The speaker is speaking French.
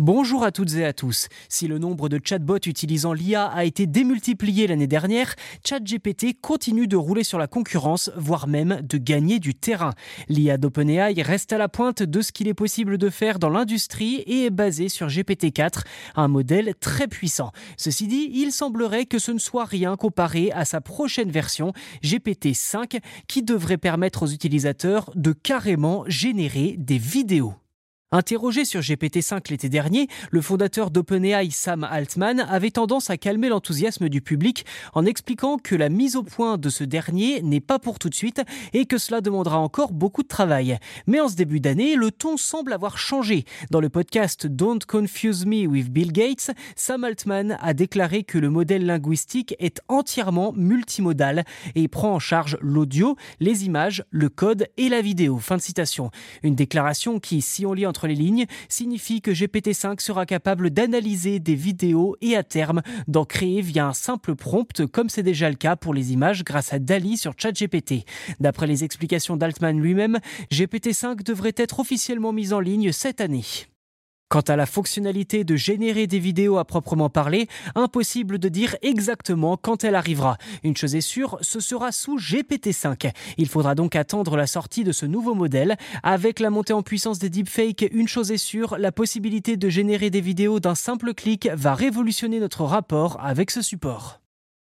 Bonjour à toutes et à tous. Si le nombre de chatbots utilisant l'IA a été démultiplié l'année dernière, ChatGPT continue de rouler sur la concurrence, voire même de gagner du terrain. L'IA d'OpenAI reste à la pointe de ce qu'il est possible de faire dans l'industrie et est basé sur GPT-4, un modèle très puissant. Ceci dit, il semblerait que ce ne soit rien comparé à sa prochaine version, GPT-5, qui devrait permettre aux utilisateurs de carrément générer des vidéos. Interrogé sur GPT-5 l'été dernier, le fondateur d'OpenAI Sam Altman avait tendance à calmer l'enthousiasme du public en expliquant que la mise au point de ce dernier n'est pas pour tout de suite et que cela demandera encore beaucoup de travail. Mais en ce début d'année, le ton semble avoir changé. Dans le podcast Don't Confuse Me with Bill Gates, Sam Altman a déclaré que le modèle linguistique est entièrement multimodal et prend en charge l'audio, les images, le code et la vidéo. Fin de citation. Une déclaration qui, si on lit entre les lignes signifie que GPT-5 sera capable d'analyser des vidéos et à terme d'en créer via un simple prompt comme c'est déjà le cas pour les images grâce à DALI sur ChatGPT. D'après les explications d'Altman lui-même, GPT-5 devrait être officiellement mis en ligne cette année. Quant à la fonctionnalité de générer des vidéos à proprement parler, impossible de dire exactement quand elle arrivera. Une chose est sûre, ce sera sous GPT-5. Il faudra donc attendre la sortie de ce nouveau modèle. Avec la montée en puissance des deepfakes, une chose est sûre, la possibilité de générer des vidéos d'un simple clic va révolutionner notre rapport avec ce support.